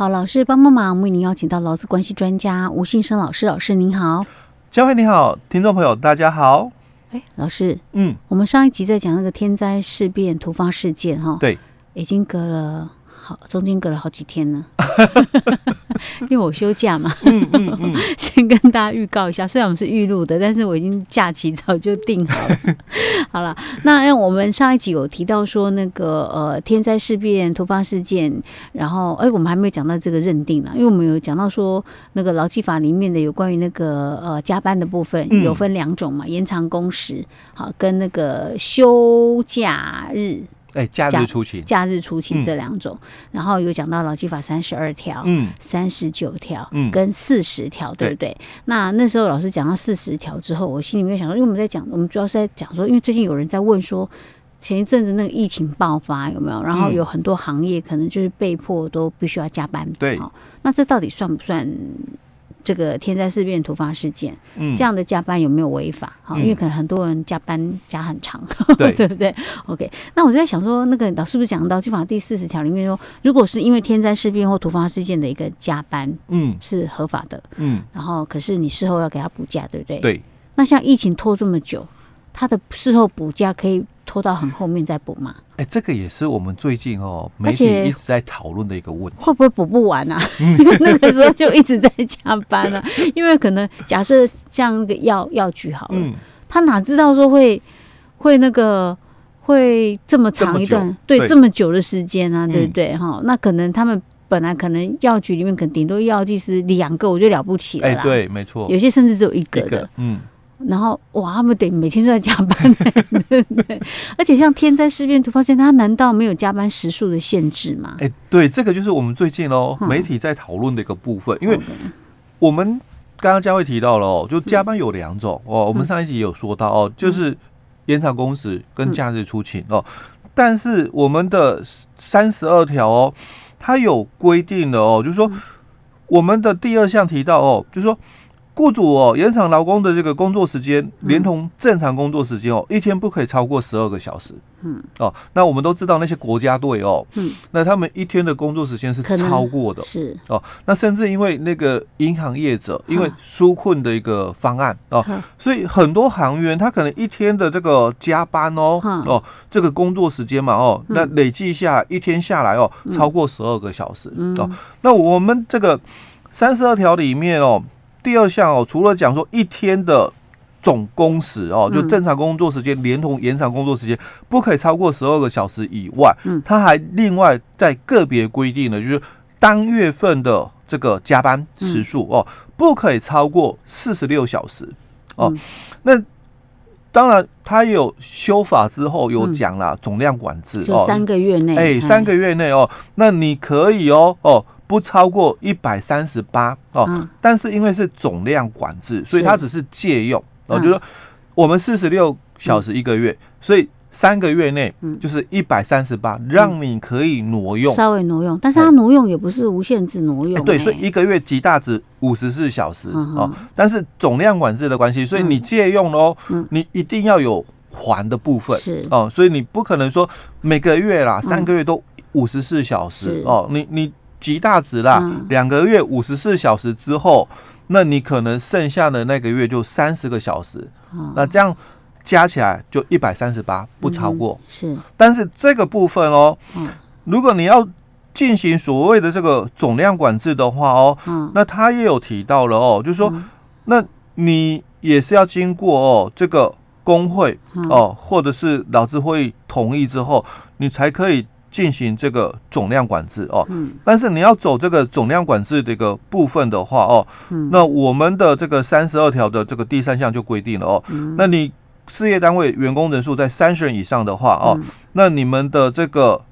好，老师帮帮忙，为您邀请到劳资关系专家吴信生老师，老师您好，佳慧你好，听众朋友大家好。哎，老师，嗯，我们上一集在讲那个天灾事变突发事件哈，对，已经隔了。好，中间隔了好几天呢，因为我休假嘛。嗯嗯嗯、先跟大家预告一下，虽然我们是预录的，但是我已经假期早就定好了。好了，那因为我们上一集有提到说那个呃天灾事变突发事件，然后哎、欸，我们还没有讲到这个认定呢，因为我们有讲到说那个劳基法里面的有关于那个呃加班的部分有分两种嘛，延长工时好跟那个休假日。哎，假日出勤，假日出勤这两种，嗯、然后有讲到劳基法三十二条、嗯，三十九条，嗯，跟四十条，对不对？那那时候老师讲到四十条之后，我心里面想说，因为我们在讲，我们主要是在讲说，因为最近有人在问说，前一阵子那个疫情爆发有没有？然后有很多行业可能就是被迫都必须要加班，对，那这到底算不算？这个天灾事变突发事件，嗯，这样的加班有没有违法？哈、嗯，因为可能很多人加班加很长，对，对不对？OK，那我就在想说，那个老师不是讲到《基本法》第四十条里面说，如果是因为天灾事变或突发事件的一个加班，嗯，是合法的，嗯，然后可是你事后要给他补假，对不对？对。那像疫情拖这么久。他的事后补假可以拖到很后面再补吗？哎、欸，这个也是我们最近哦媒体一直在讨论的一个问题，会不会补不完啊？因为那个时候就一直在加班啊。因为可能假设像那个药药局好了、嗯，他哪知道说会会那个会这么长一段对，对这么久的时间啊，对不对？哈、嗯，那可能他们本来可能药局里面可能顶多药剂师两个，我觉得了不起了啦。哎、欸，对，没错，有些甚至只有一个的，个嗯。然后哇，他们得每天都在加班，对对。而且像天灾事变突发事件，他难道没有加班时数的限制吗？哎，对，这个就是我们最近哦媒体在讨论的一个部分，因为我们刚刚佳慧提到了哦，就加班有两种哦，我们上一集也有说到哦，就是延长工时跟假日出勤哦，但是我们的三十二条哦，它有规定的哦，就是说我们的第二项提到哦，就是说。雇主哦，延长劳工的这个工作时间，连同正常工作时间哦，一天不可以超过十二个小时。嗯，哦，那我们都知道那些国家队哦，嗯，那他们一天的工作时间是超过的，是。哦。那甚至因为那个银行业者，因为纾困的一个方案哦，所以很多行员他可能一天的这个加班哦，哦，这个工作时间嘛哦，那累计下一天下来哦，超过十二个小时。哦。那我们这个三十二条里面哦。第二项哦，除了讲说一天的总工时哦，就正常工作时间连同延长工作时间不可以超过十二个小时以外，嗯，他还另外在个别规定了，就是当月份的这个加班时数哦，不可以超过四十六小时哦。那当然，他有修法之后有讲了总量管制哦，三个月内，哎，三个月内哦，那你可以哦哦。不超过一百三十八哦、嗯，但是因为是总量管制，所以它只是借用哦，就是说我们四十六小时一个月，嗯、所以三个月内就是一百三十八，让你可以挪用，稍微挪用，但是它挪用也不是无限制挪用、欸，对，所以一个月极大值五十四小时、嗯、哦，但是总量管制的关系，所以你借用哦、嗯，你一定要有还的部分是。哦，所以你不可能说每个月啦，三个月都五十四小时、嗯、哦，你你。极大值啦，两、嗯、个月五十四小时之后，那你可能剩下的那个月就三十个小时、嗯，那这样加起来就一百三十八，不超过、嗯。是，但是这个部分哦，嗯、如果你要进行所谓的这个总量管制的话哦，嗯、那他也有提到了哦，就是说、嗯，那你也是要经过哦这个工会哦，或者是劳资会议同意之后，你才可以。进行这个总量管制哦，嗯，但是你要走这个总量管制的一个部分的话哦，嗯，那我们的这个三十二条的这个第三项就规定了哦，嗯，那你事业单位员工人数在三十人以上的话哦，嗯，那你们的这个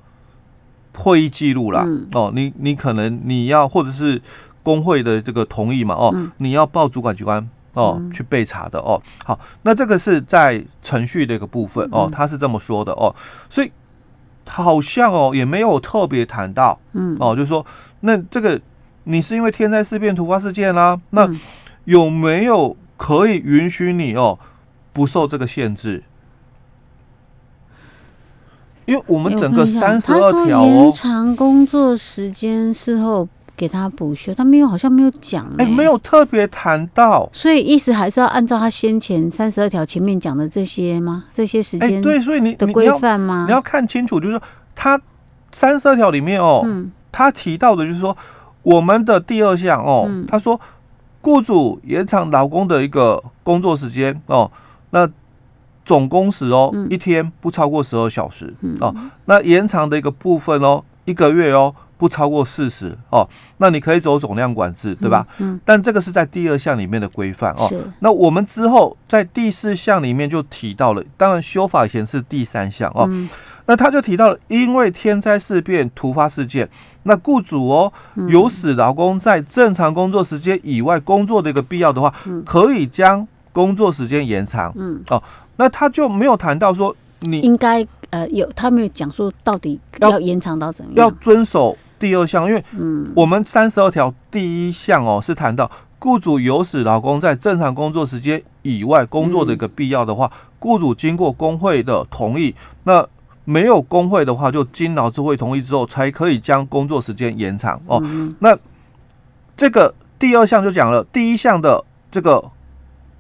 会议记录啦，嗯，哦，你你可能你要或者是工会的这个同意嘛哦，嗯，你要报主管机关哦，嗯，去备查的哦，好，那这个是在程序的一个部分哦，他是这么说的哦，所以。好像哦，也没有特别谈到，嗯，哦，就是说，那这个你是因为天灾事变突发事件啦，那有没有可以允许你哦不受这个限制？因为我们整个三十二条哦，延长工作时间事后给他补休，他没有，好像没有讲，哎，没有特别谈到，所以意思还是要按照他先前三十二条前面讲的这些吗？这些时间对，所以你的规范吗？你要看清楚，就是说他三十二条里面哦，嗯，他提到的就是说我们的第二项哦，嗯、他说雇主延长劳工的一个工作时间哦，那总工时哦，嗯、一天不超过十二小时、嗯、哦，那延长的一个部分哦，一个月哦。不超过四十哦，那你可以走总量管制，对吧？嗯。嗯，但这个是在第二项里面的规范哦。是。那我们之后在第四项里面就提到了，当然修法以前是第三项哦。嗯。那他就提到了，因为天灾事变、突发事件，那雇主哦有使劳工在正常工作时间以外工作的一个必要的话，嗯、可以将工作时间延长。嗯。哦，那他就没有谈到说你应该呃有，他没有讲说到底要延长到怎样，要遵守。第二项，因为我们三十二条第一项哦，是谈到雇主有使劳工在正常工作时间以外工作的一个必要的话，雇主经过工会的同意，那没有工会的话，就经劳资会同意之后，才可以将工作时间延长哦。那这个第二项就讲了第一项的这个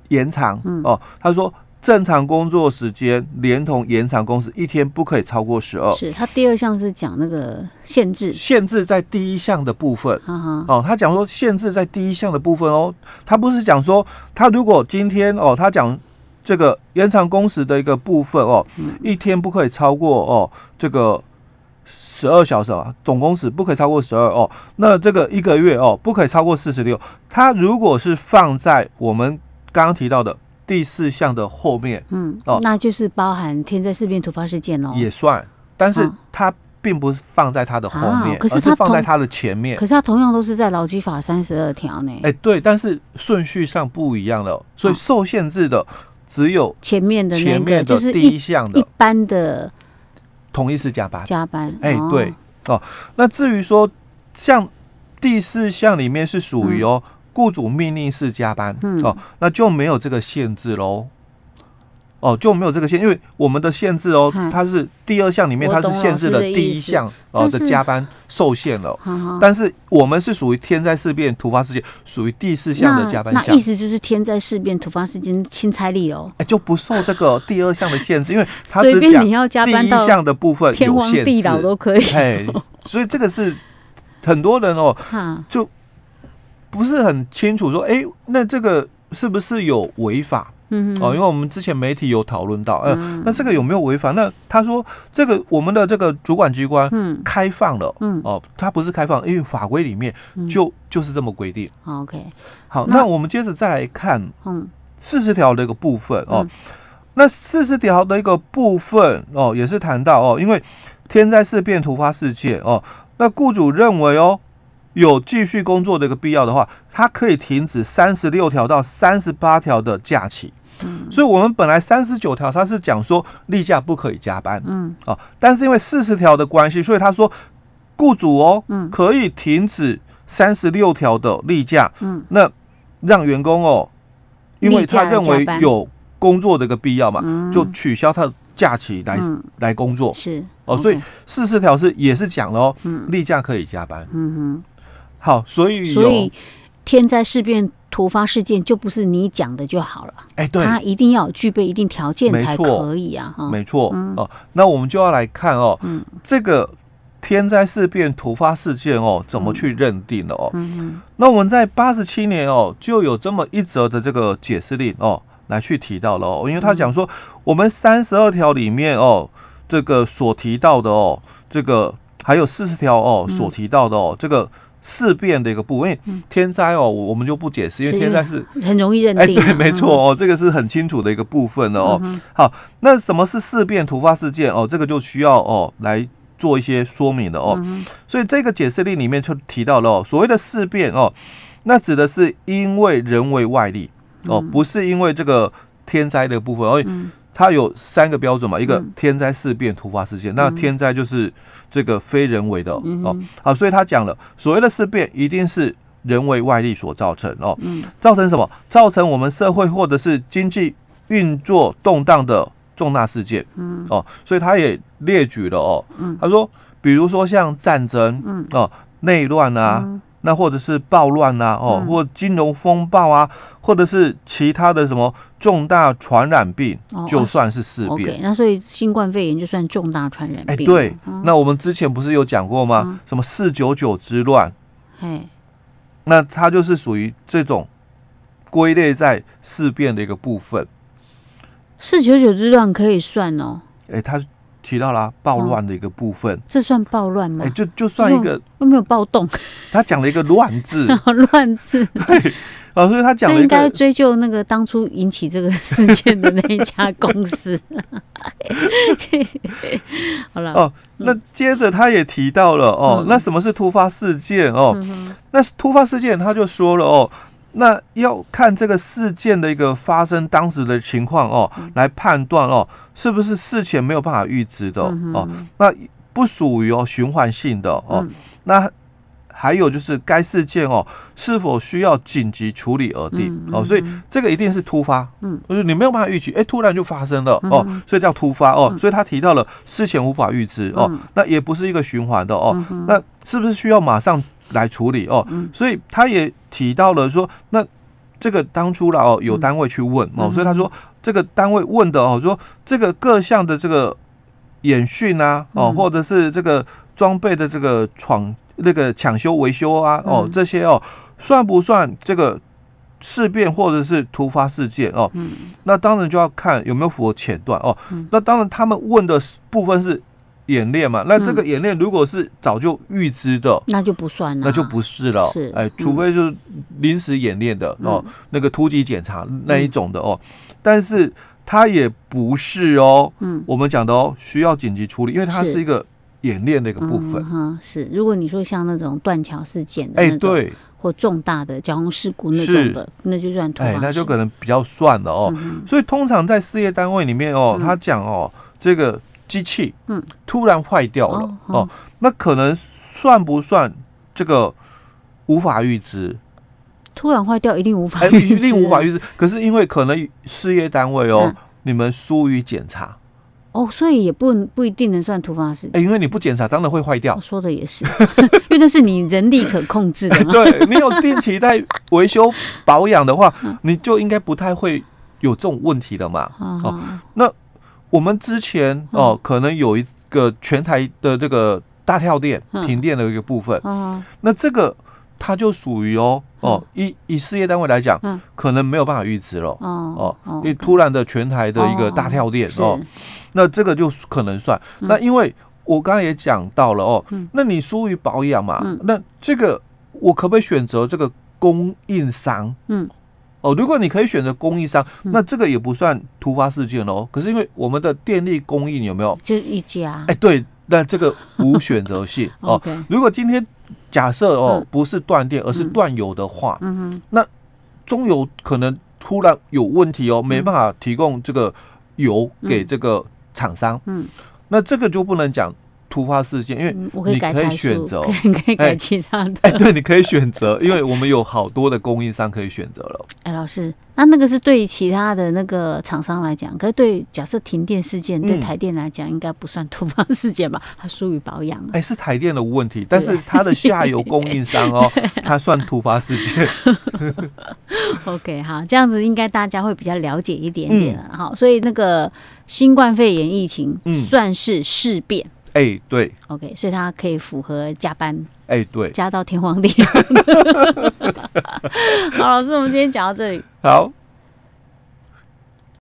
延长哦，他说。正常工作时间连同延长工时，一天不可以超过十二。是他第二项是讲那个限制，限制在第一项的部分。哈哈哦，他讲说限制在第一项的部分哦，他不是讲说他如果今天哦，他讲这个延长工时的一个部分哦，嗯、一天不可以超过哦这个十二小时啊，总工时不可以超过十二哦。那这个一个月哦，不可以超过四十六。他如果是放在我们刚刚提到的。第四项的后面，嗯，哦，那就是包含天灾事变突发事件哦，也算，但是它并不是放在它的后面，啊、可是它放在它的前面。可是它同样都是在劳基法三十二条呢。哎，对，但是顺序上不一样了，所以受限制的只有前面的前面的第一项的一般的同一是加班，加班。哎，对，哦，那至于说像第四项里面是属于哦。雇主命令式加班，嗯、哦，那就没有这个限制喽。哦，就没有这个限，因为我们的限制哦，它是第二项里面它是限制了第一项哦的加班受限了。但是我们是属于天灾事变突发事件，属于第四项的加班项。那意思就是天灾事变突发事件轻差力哦，哎，就不受这个第二项的限制，因为它只讲第一项的部分有限制，天荒地老都可以。哎，所以这个是很多人哦，就。不是很清楚说，哎，那这个是不是有违法？嗯哼，哦，因为我们之前媒体有讨论到，嗯、呃，那这个有没有违法？那他说这个我们的这个主管机关，嗯，开放了，嗯，哦，它不是开放，因为法规里面就、嗯、就是这么规定。OK，好，那，那我们接着再来看，嗯，四十条的一个部分哦，嗯、那四十条的一个部分哦，也是谈到哦，因为天灾事变突发事件哦，那雇主认为哦。有继续工作的一个必要的话，他可以停止三十六条到三十八条的假期。嗯，所以我们本来三十九条他是讲说例假不可以加班，嗯，啊，但是因为四十条的关系，所以他说雇主哦，嗯，可以停止三十六条的例假，嗯，那让员工哦，因为他认为有工作的一个必要嘛，就取消他的假期来来工作，是。哦，所以四十条是也是讲了哦，例假可以加班，嗯哼。好，所以所以天灾事变突发事件就不是你讲的就好了，哎，对，他一定要具备一定条件才可以啊，哈，没错，哦，那我们就要来看哦，嗯，这个天灾事变突发事件哦，怎么去认定的哦，嗯。嗯，那我们在八十七年哦，就有这么一则的这个解释令哦，来去提到了哦，因为他讲说我们三十二条里面哦，这个所提到的哦，这个还有四十条哦所提到的哦，这个。事变的一个部分，因为天灾哦，我们就不解释，因为天灾是 很容易认定。哎，对，没错哦，这个是很清楚的一个部分哦。好，那什么是事变突发事件哦？这个就需要哦来做一些说明的哦。所以这个解释令里面就提到了哦，所谓的事变哦，那指的是因为人为外力哦，不是因为这个天灾的部分哦。它有三个标准嘛，一个天灾事变突发事件，嗯、那天灾就是这个非人为的、嗯、哦，好，所以他讲了，所谓的事变一定是人为外力所造成哦，嗯、造成什么？造成我们社会或者是经济运作动荡的重大事件，嗯，哦，所以他也列举了哦，嗯，他说，比如说像战争，嗯，哦，内乱啊，那或者是暴乱啊，哦，或金融风暴啊，或者是其他的什么重大传染病，就算是事变。哦、那所以新冠肺炎就算重大传染病。哎，对。嗯、那我们之前不是有讲过吗？嗯、什么四九九之乱？嘿，那它就是属于这种归类在事变的一个部分。四九九之乱可以算哦。哎，他。提到了暴乱的一个部分，哦、这算暴乱吗？哎、欸，就就算一个，又没有暴动？他讲了一个乱字，乱字。对，啊，所以他讲了一个，应该追究那个当初引起这个事件的那一家公司。好了，哦，那接着他也提到了哦，嗯、那什么是突发事件哦？嗯、那突发事件，他就说了哦。那要看这个事件的一个发生当时的情况哦，来判断哦，是不是事前没有办法预知的哦？那不属于哦循环性的哦。那还有就是该事件哦是否需要紧急处理而定哦，所以这个一定是突发，嗯，就是你没有办法预期，哎，突然就发生了哦，所以叫突发哦。所以他提到了事前无法预知哦，那也不是一个循环的哦，那是不是需要马上？来处理哦，所以他也提到了说，那这个当初了哦，有单位去问哦，所以他说这个单位问的哦，说这个各项的这个演训啊哦，或者是这个装备的这个闯那个抢修维修啊哦，这些哦算不算这个事变或者是突发事件哦？那当然就要看有没有符合前段哦。那当然他们问的部分是。演练嘛，那这个演练如果是早就预知的，那就不算了，那就不是了。是，哎，除非就是临时演练的哦，那个突击检查那一种的哦，但是它也不是哦。嗯，我们讲的哦，需要紧急处理，因为它是一个演练的一个部分。哈，是。如果你说像那种断桥事件的，哎，对，或重大的交通事故那种的，那就算突发，那就可能比较算了哦。所以通常在事业单位里面哦，他讲哦，这个。机器嗯突然坏掉了哦，哦，那可能算不算这个无法预知？突然坏掉一定无法预知，欸，一定无法预知。可是因为可能事业单位哦，嗯、你们疏于检查哦，所以也不不一定能算突发事件。哎、欸，因为你不检查，当然会坏掉。我说的也是，因为那是你人力可控制的对，你有定期在维修保养的话，你就应该不太会有这种问题的嘛。哦，那。我们之前哦，可能有一个全台的这个大跳电、停电的一个部分，那这个它就属于哦哦，以以事业单位来讲，可能没有办法预知了哦哦，因为突然的全台的一个大跳电哦，那这个就可能算。那因为我刚刚也讲到了哦，那你疏于保养嘛，那这个我可不可以选择这个供应商？嗯。哦，如果你可以选择供应商，那这个也不算突发事件哦。可是因为我们的电力供应有没有？就一家。哎，对，那这个无选择性 哦。如果今天假设哦不是断电，而是断油的话，嗯哼，那中油可能突然有问题哦，没办法提供这个油给这个厂商，嗯，那这个就不能讲。突发事件，因为你可以选择，可以改其他的。哎，对，你可以选择，因为我们有好多的供应商可以选择了。哎，老师，那那个是对于其他的那个厂商来讲，可是对假设停电事件对台电来讲，应该不算突发事件吧？它属于保养。哎，是台电的问题，但是它的下游 供应商哦，它算突发事件。OK，好，这样子应该大家会比较了解一点点了。好，所以那个新冠肺炎疫情算是事变。哎、欸，对，OK，所以他可以符合加班，哎、欸，对，加到天荒地老。好，老师，我们今天讲到这里，好。